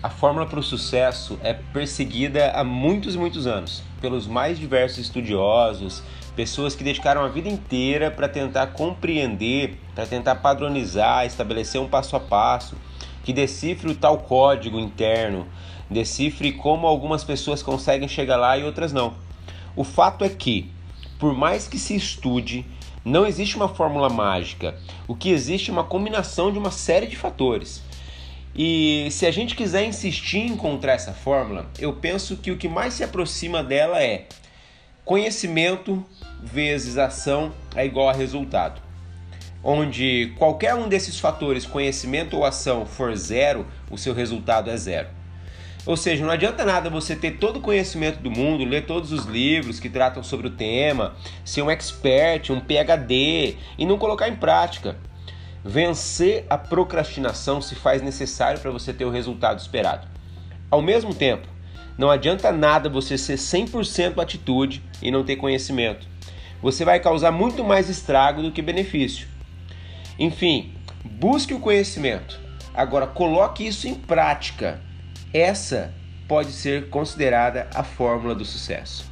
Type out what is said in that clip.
A fórmula para o sucesso é perseguida há muitos e muitos anos pelos mais diversos estudiosos, pessoas que dedicaram a vida inteira para tentar compreender, para tentar padronizar, estabelecer um passo a passo que decifre o tal código interno, decifre como algumas pessoas conseguem chegar lá e outras não. O fato é que, por mais que se estude, não existe uma fórmula mágica. O que existe é uma combinação de uma série de fatores. E se a gente quiser insistir em encontrar essa fórmula, eu penso que o que mais se aproxima dela é conhecimento vezes ação é igual a resultado. Onde qualquer um desses fatores, conhecimento ou ação, for zero, o seu resultado é zero. Ou seja, não adianta nada você ter todo o conhecimento do mundo, ler todos os livros que tratam sobre o tema, ser um expert, um PhD e não colocar em prática. Vencer a procrastinação se faz necessário para você ter o resultado esperado. Ao mesmo tempo, não adianta nada você ser 100% atitude e não ter conhecimento. Você vai causar muito mais estrago do que benefício. Enfim, busque o conhecimento. Agora, coloque isso em prática. Essa pode ser considerada a fórmula do sucesso.